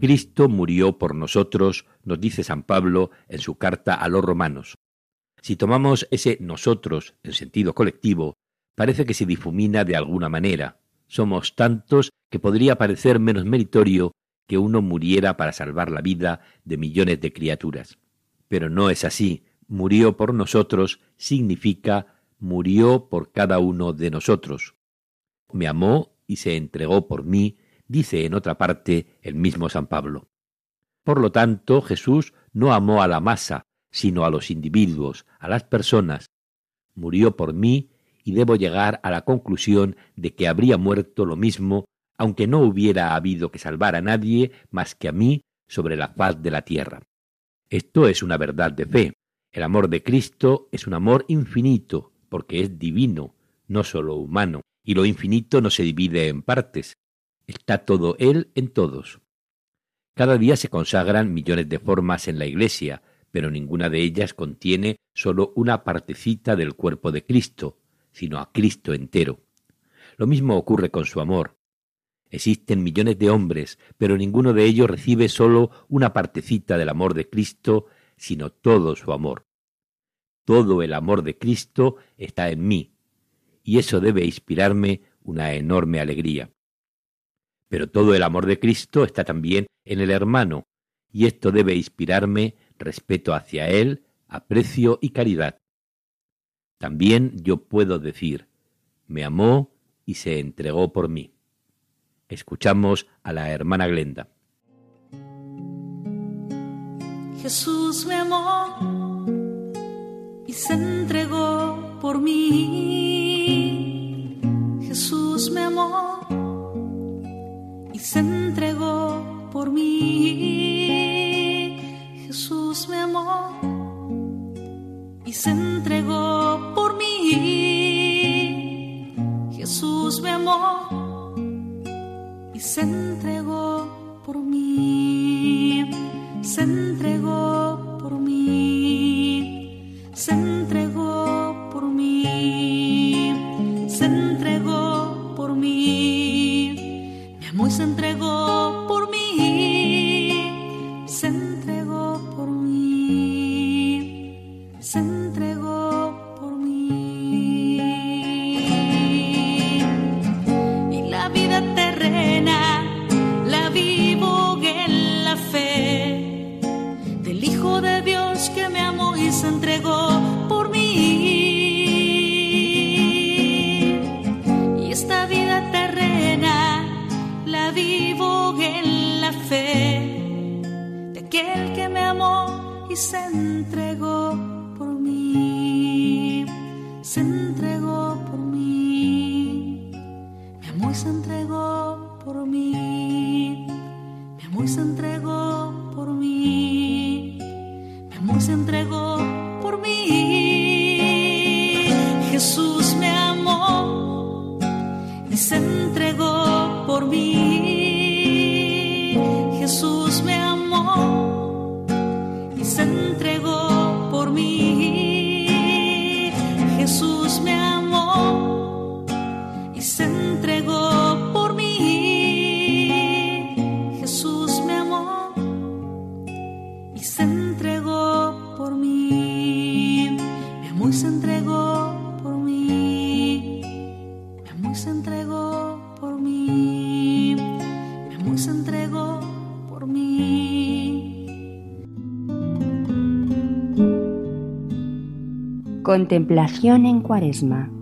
Cristo murió por nosotros, nos dice San Pablo en su carta a los romanos. Si tomamos ese nosotros en sentido colectivo, parece que se difumina de alguna manera. Somos tantos que podría parecer menos meritorio que uno muriera para salvar la vida de millones de criaturas. Pero no es así. Murió por nosotros significa murió por cada uno de nosotros. Me amó y se entregó por mí dice en otra parte el mismo San Pablo. Por lo tanto, Jesús no amó a la masa, sino a los individuos, a las personas. Murió por mí y debo llegar a la conclusión de que habría muerto lo mismo, aunque no hubiera habido que salvar a nadie más que a mí sobre la faz de la tierra. Esto es una verdad de fe. El amor de Cristo es un amor infinito, porque es divino, no sólo humano, y lo infinito no se divide en partes, Está todo Él en todos. Cada día se consagran millones de formas en la Iglesia, pero ninguna de ellas contiene sólo una partecita del cuerpo de Cristo, sino a Cristo entero. Lo mismo ocurre con su amor. Existen millones de hombres, pero ninguno de ellos recibe sólo una partecita del amor de Cristo, sino todo su amor. Todo el amor de Cristo está en mí, y eso debe inspirarme una enorme alegría. Pero todo el amor de Cristo está también en el hermano, y esto debe inspirarme respeto hacia él, aprecio y caridad. También yo puedo decir, me amó y se entregó por mí. Escuchamos a la hermana Glenda. Jesús me amó y se entregó por mí. Jesús me amó se entregó por mí. Jesús me amó y se entregó por mí. Jesús me amó y se entregó por mí. Se entregó y se entregó por mí, se entregó por mí, mi amor se entregó por mí, mi amor se entregó por mí, mi amor se entregó se entregó por mí. Mi amor se entregó por mí. Mi amor se entregó por mí. Mi amor se entregó Contemplación en Cuaresma.